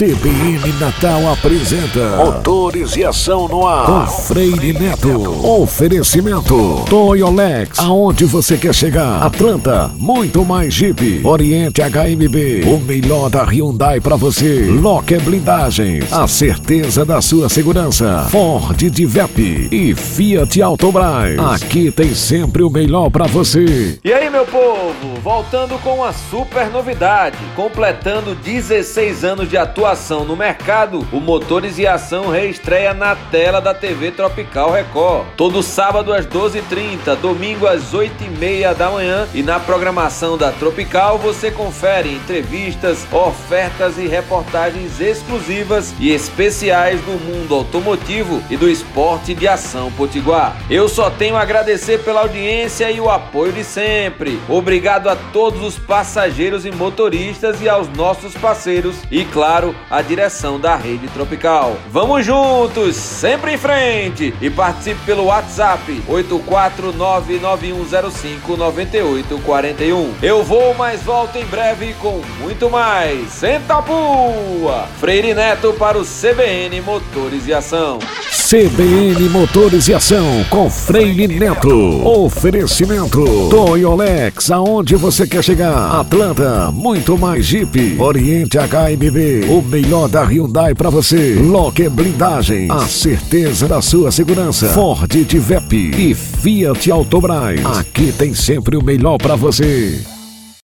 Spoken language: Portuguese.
CBN Natal apresenta Motores e Ação no Ar com Freire Neto. Oferecimento Toyolex, aonde você quer chegar? Atlanta, muito mais Jeep. Oriente HMB, o melhor da Hyundai para você. Locker Blindagens, a certeza da sua segurança. Ford Divep e Fiat Autobras. Aqui tem sempre o melhor para você. E aí, meu povo, voltando com uma super novidade, completando 16 anos de atuação no mercado, o Motores e Ação reestreia na tela da TV Tropical Record. Todo sábado às 12h30, domingo às 8h30 da manhã e na programação da Tropical você confere entrevistas, ofertas e reportagens exclusivas e especiais do mundo automotivo e do esporte de ação potiguar. Eu só tenho a agradecer pela audiência e o apoio de sempre. Obrigado a todos os passageiros e motoristas e aos nossos parceiros e, claro, a direção da Rede Tropical. Vamos juntos, sempre em frente e participe pelo WhatsApp 84991059841. Eu vou, mas volto em breve com muito mais. Senta a pua! Freire Neto para o CBN Motores e Ação. CBN Motores e Ação com Freire Neto. Oferecimento Toyolex, aonde você quer chegar? Atlanta, muito mais Jeep. Oriente HMB, o melhor da Hyundai para você. Locker Blindagem, a certeza da sua segurança. Ford Divep e Fiat Autobras. Aqui tem sempre o melhor para você.